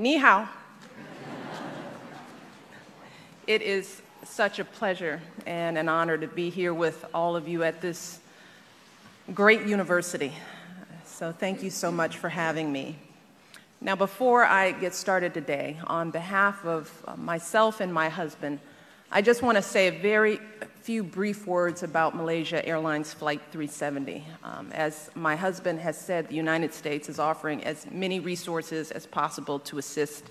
Ni hao. it is such a pleasure and an honor to be here with all of you at this great university. So, thank you so much for having me. Now, before I get started today, on behalf of myself and my husband, I just want to say a very few brief words about Malaysia Airlines Flight 370. Um, as my husband has said, the United States is offering as many resources as possible to assist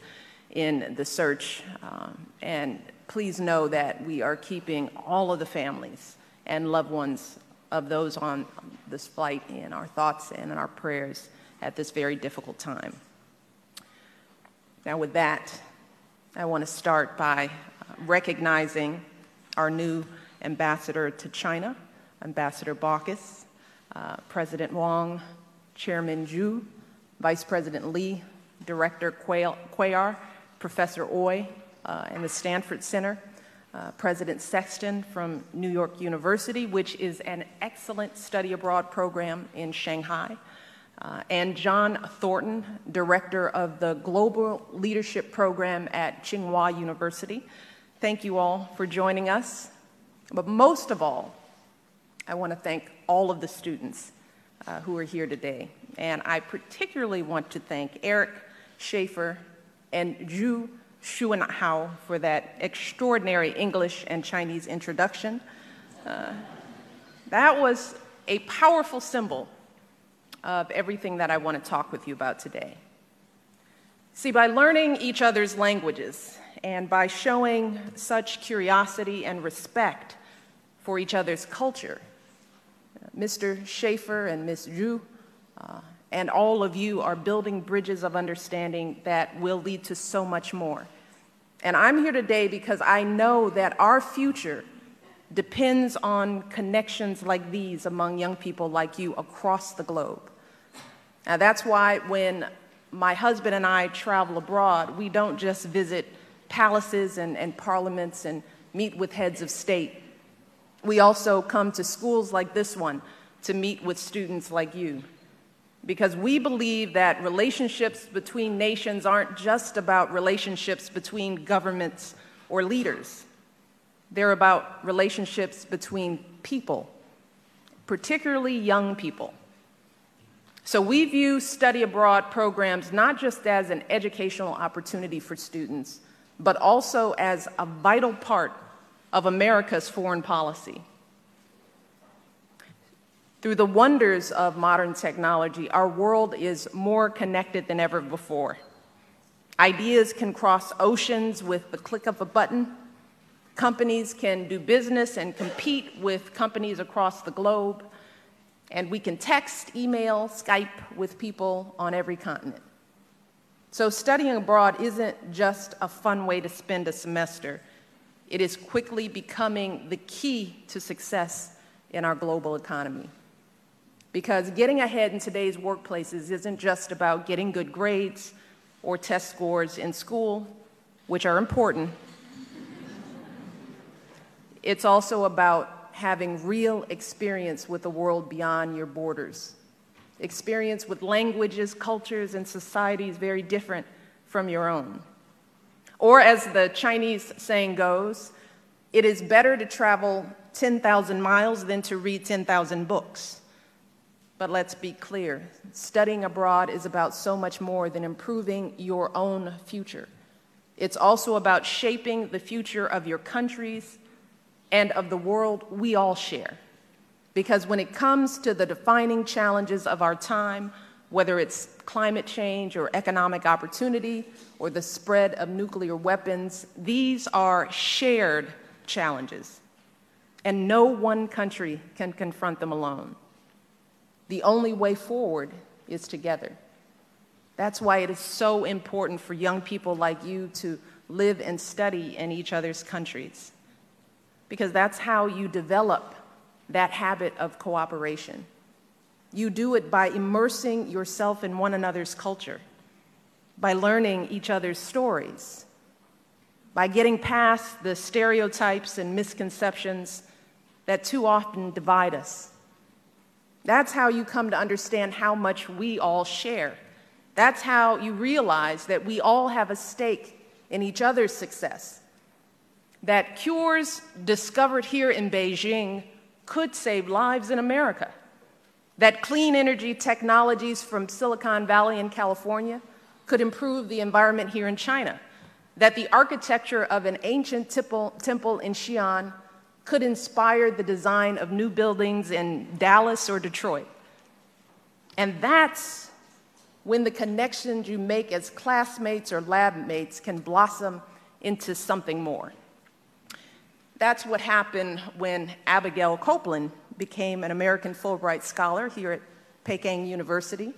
in the search. Um, and please know that we are keeping all of the families and loved ones of those on this flight in our thoughts and in our prayers at this very difficult time. Now, with that, I want to start by recognizing our new ambassador to China, Ambassador Baucus, uh, President Wang, Chairman Zhu, Vice President Li, Director Cuellar, Professor Oi, uh, and the Stanford Center, uh, President Sexton from New York University, which is an excellent study abroad program in Shanghai, uh, and John Thornton, Director of the Global Leadership Program at Tsinghua University, Thank you all for joining us. But most of all, I want to thank all of the students uh, who are here today. And I particularly want to thank Eric Schaefer and Zhu Xuanhao for that extraordinary English and Chinese introduction. Uh, that was a powerful symbol of everything that I want to talk with you about today. See, by learning each other's languages and by showing such curiosity and respect for each other's culture. Mr. Schaefer and Ms. Zhu uh, and all of you are building bridges of understanding that will lead to so much more. And I'm here today because I know that our future depends on connections like these among young people like you across the globe. Now, that's why when my husband and I travel abroad, we don't just visit palaces and, and parliaments and meet with heads of state. We also come to schools like this one to meet with students like you. Because we believe that relationships between nations aren't just about relationships between governments or leaders. They're about relationships between people, particularly young people. So we view study abroad programs not just as an educational opportunity for students, but also as a vital part of America's foreign policy. Through the wonders of modern technology, our world is more connected than ever before. Ideas can cross oceans with the click of a button. Companies can do business and compete with companies across the globe. And we can text, email, Skype with people on every continent. So, studying abroad isn't just a fun way to spend a semester, it is quickly becoming the key to success in our global economy. Because getting ahead in today's workplaces isn't just about getting good grades or test scores in school, which are important. it's also about having real experience with the world beyond your borders experience with languages, cultures, and societies very different from your own. Or, as the Chinese saying goes, it is better to travel 10,000 miles than to read 10,000 books. But let's be clear studying abroad is about so much more than improving your own future. It's also about shaping the future of your countries and of the world we all share. Because when it comes to the defining challenges of our time, whether it's climate change or economic opportunity or the spread of nuclear weapons, these are shared challenges. And no one country can confront them alone. The only way forward is together. That's why it is so important for young people like you to live and study in each other's countries. Because that's how you develop that habit of cooperation. You do it by immersing yourself in one another's culture, by learning each other's stories, by getting past the stereotypes and misconceptions that too often divide us. That's how you come to understand how much we all share That's how you realize that we all have a stake in each other's success. That cures discovered here in Beijing could save lives in America. That clean energy technologies from Silicon Valley in California could improve the environment here in China. That the architecture of an ancient temple, in Xi'an could inspire the design of new buildings in Dallas or Detroit. And that's when the connections you make as classmates or lab mates can blossom into something more. That's what happened when Abigail Coplin became an American Fulbright Scholar here at Peking University.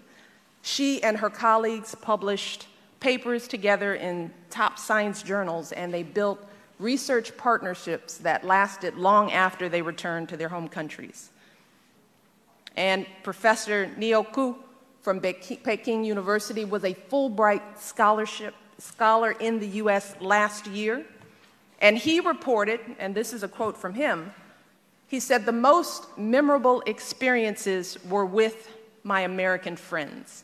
She and her colleagues published papers together in top science journals, and they built research partnerships that lasted long after they returned to their home countries. And Professor Niu Ke from Peking University was a Fulbright scholarship scholar in the US last year. And he reported, and this is a quote from him, he said, The most memorable experiences were with my American friends.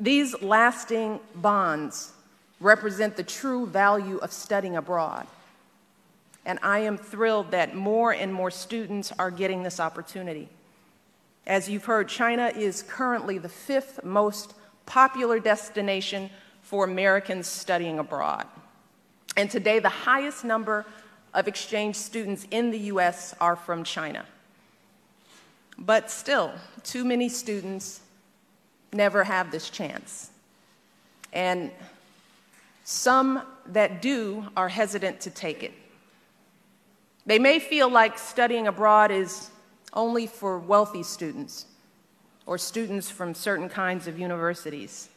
These lasting bonds represent the true value of studying abroad. And I am thrilled that more and more students are getting this opportunity. As you've heard, China is currently the fifth most popular destination for Americans studying abroad. And today, the highest number of exchange students in the US are from China. But still, too many students never have this chance. And some that do are hesitant to take it. They may feel like studying abroad is only for wealthy students or students from certain kinds of universities.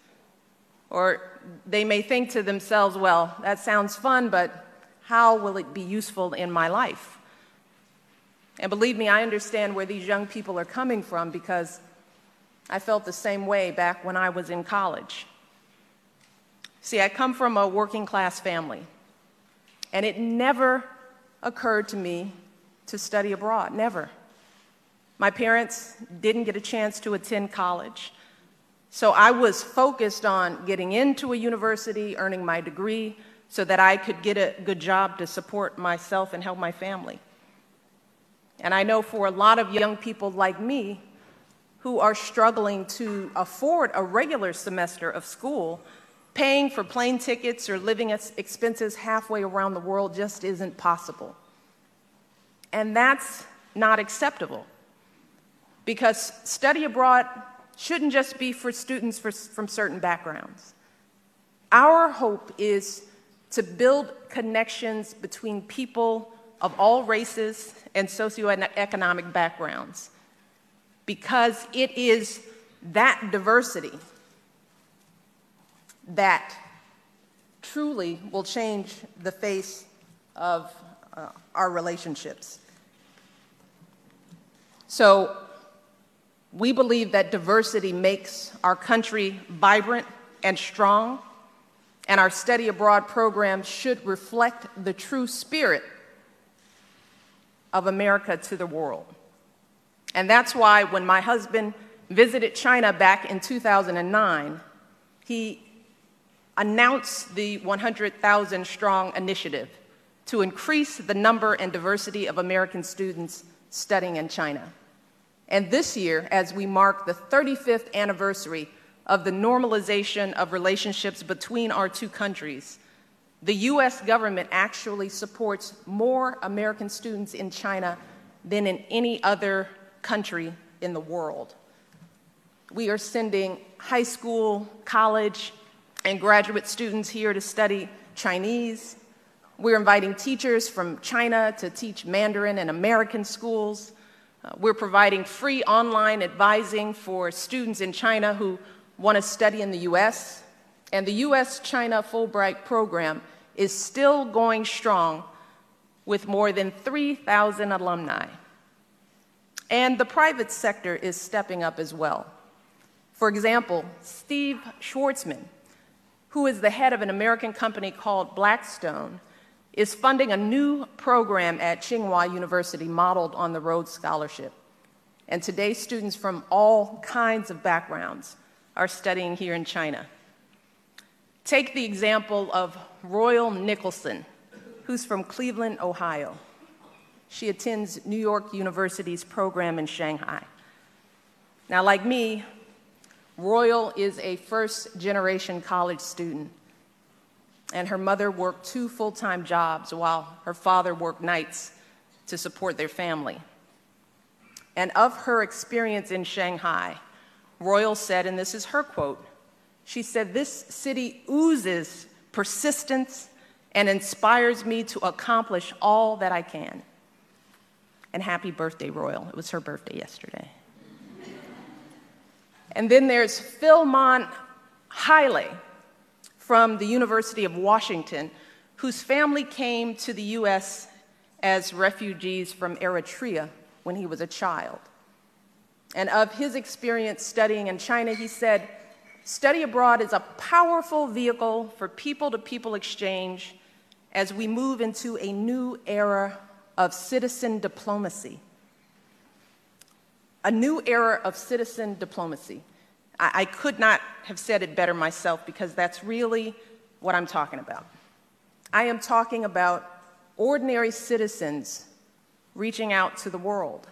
Or they may think to themselves, well, that sounds fun, but how will it be useful in my life? And believe me, I understand where these young people are coming from because I felt the same way back when I was in college. See, I come from a working class family, and it never occurred to me to study abroad, never. My parents didn't get a chance to attend college, so I was focused on getting into a university, earning my degree, so that I could get a good job to support myself and help my family. And I know for a lot of young people like me who are struggling to afford a regular semester of school, Paying for plane tickets or living expenses halfway around the world just isn't possible. And that's not acceptable because study abroad shouldn't just be for students for, from certain backgrounds. Our hope is to build connections between people of all races and socioeconomic backgrounds because it is that diversity that truly will change the face of uh, our relationships. So, we believe that diversity makes our country vibrant and strong, and our study abroad program should reflect the true spirit of America to the world. And that's why when my husband visited China back in 2009, he announced the 100,000 strong initiative to increase the number and diversity of American students studying in China. And this year, as we mark the 35th anniversary of the normalization of relationships between our two countries, the US government actually supports more American students in China than in any other country in the world. We are sending high school, college, and graduate students here to study Chinese. We're inviting teachers from China to teach Mandarin in American schools. Uh, we're providing free online advising for students in China who want to study in the US. And the US China Fulbright program is still going strong with more than 3,000 alumni. And the private sector is stepping up as well. For example, Steve Schwarzman, who is the head of an American company called Blackstone, is funding a new program at Tsinghua University modeled on the Rhodes Scholarship. And today, students from all kinds of backgrounds are studying here in China. Take the example of Royal Nicholson, who's from Cleveland, Ohio. She attends New York University's program in Shanghai. Now, like me, Royal is a first generation college student, and her mother worked two full time jobs while her father worked nights to support their family. And of her experience in Shanghai, Royal said, and this is her quote she said, This city oozes persistence and inspires me to accomplish all that I can. And happy birthday, Royal. It was her birthday yesterday. and then there's Philmon Haile from the University of Washington, whose family came to the U.S. as refugees from Eritrea when he was a child. And of his experience studying in China, he said, Study abroad is a powerful vehicle for people to people exchange as we move into a new era of citizen diplomacy. A new era of citizen diplomacy. I, I could not have said it better myself because that's really what I'm talking about. I am talking about ordinary citizens reaching out to the world.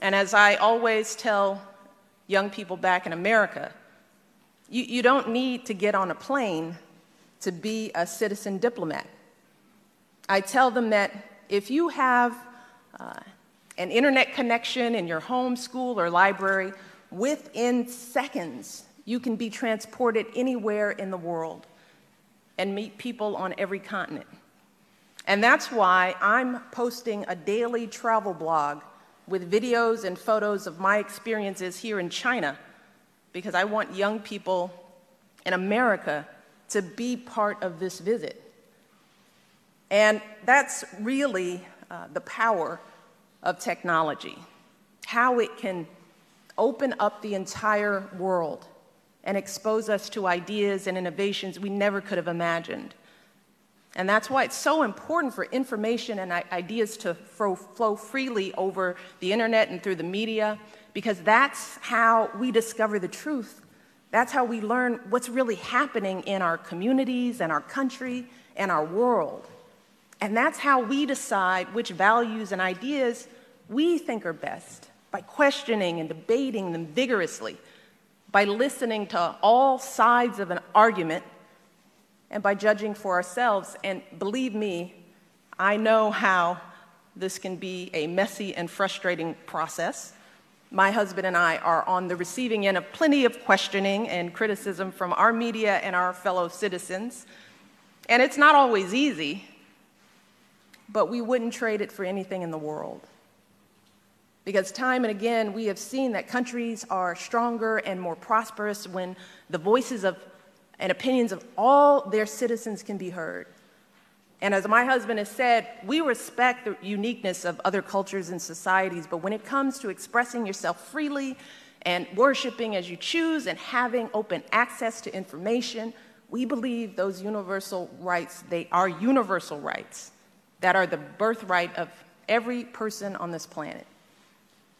And as I always tell young people back in America, you, you don't need to get on a plane to be a citizen diplomat. I tell them that if you have uh, an internet connection in your home, school, or library, within seconds, you can be transported anywhere in the world and meet people on every continent. And that's why I'm posting a daily travel blog with videos and photos of my experiences here in China because I want young people in America to be part of this visit. And that's really uh, the power of technology, how it can open up the entire world and expose us to ideas and innovations we never could have imagined. And that's why it's so important for information and ideas to flow freely over the internet and through the media because that's how we discover the truth. That's how we learn what's really happening in our communities and our country and our world. And that's how we decide which values and ideas we think are best by questioning and debating them vigorously, by listening to all sides of an argument, and by judging for ourselves. And believe me, I know how this can be a messy and frustrating process my husband and I are on the receiving end of plenty of questioning and criticism from our media and our fellow citizens. And it's not always easy, but we wouldn't trade it for anything in the world. Because time and again, we have seen that countries are stronger and more prosperous when the voices of and opinions of all their citizens can be heard. And as my husband has said, we respect the uniqueness of other cultures and societies, but when it comes to expressing yourself freely and worshiping as you choose and having open access to information, we believe those universal rights, they are universal rights that are the birthright of every person on this planet.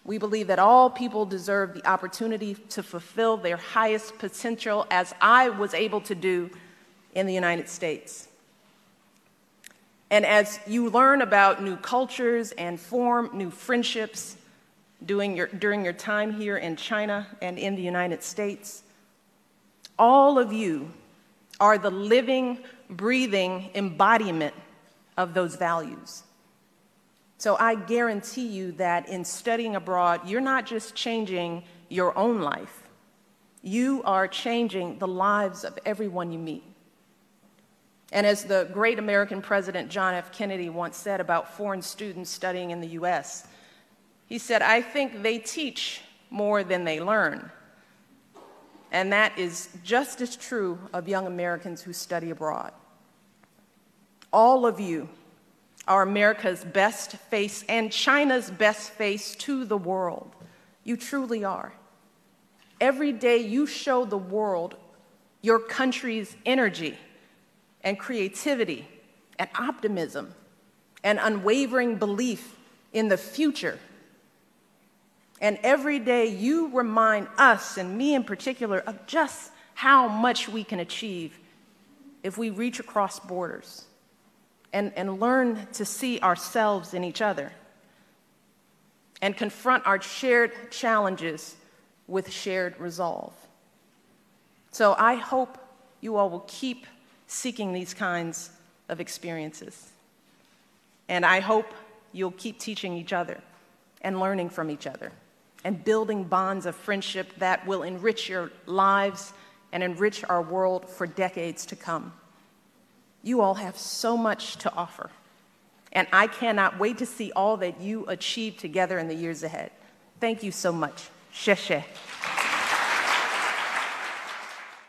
We believe that all people deserve the opportunity to fulfill their highest potential as I was able to do in the United States. And as you learn about new cultures and form new friendships your, during your time here in China and in the United States, all of you are the living, breathing embodiment of those values. So I guarantee you that in studying abroad, you're not just changing your own life, you are changing the lives of everyone you meet. And as the great American president John F. Kennedy once said about foreign students studying in the US, he said, I think they teach more than they learn. And that is just as true of young Americans who study abroad. All of you are America's best face and China's best face to the world. You truly are. Every day you show the world your country's energy and creativity and optimism and unwavering belief in the future. And every day you remind us, and me in particular, of just how much we can achieve if we reach across borders and, and learn to see ourselves in each other and confront our shared challenges with shared resolve. So I hope you all will keep seeking these kinds of experiences. And I hope you'll keep teaching each other and learning from each other and building bonds of friendship that will enrich your lives and enrich our world for decades to come. You all have so much to offer, and I cannot wait to see all that you achieve together in the years ahead. Thank you so much. 谢谢。